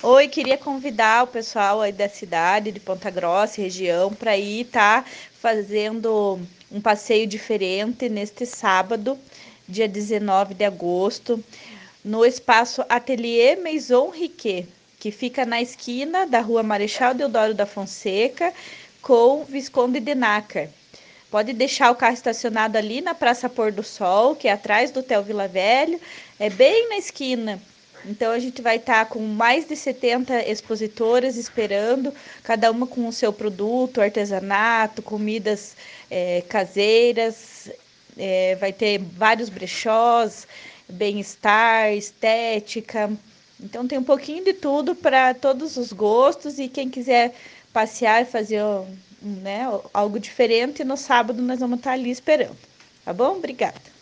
Oi, queria convidar o pessoal aí da cidade de Ponta Grossa, região, para ir estar tá fazendo um passeio diferente neste sábado, dia 19 de agosto, no espaço Atelier Maison Riquet, que fica na esquina da rua Marechal Deodoro da Fonseca com Visconde de Nácar. Pode deixar o carro estacionado ali na Praça Pôr do Sol, que é atrás do Hotel Vila Velho, é bem na esquina então a gente vai estar tá com mais de 70 expositoras esperando, cada uma com o seu produto, artesanato, comidas é, caseiras, é, vai ter vários brechós, bem-estar, estética. Então tem um pouquinho de tudo para todos os gostos e quem quiser passear e fazer né, algo diferente, no sábado nós vamos estar tá ali esperando. Tá bom? Obrigada.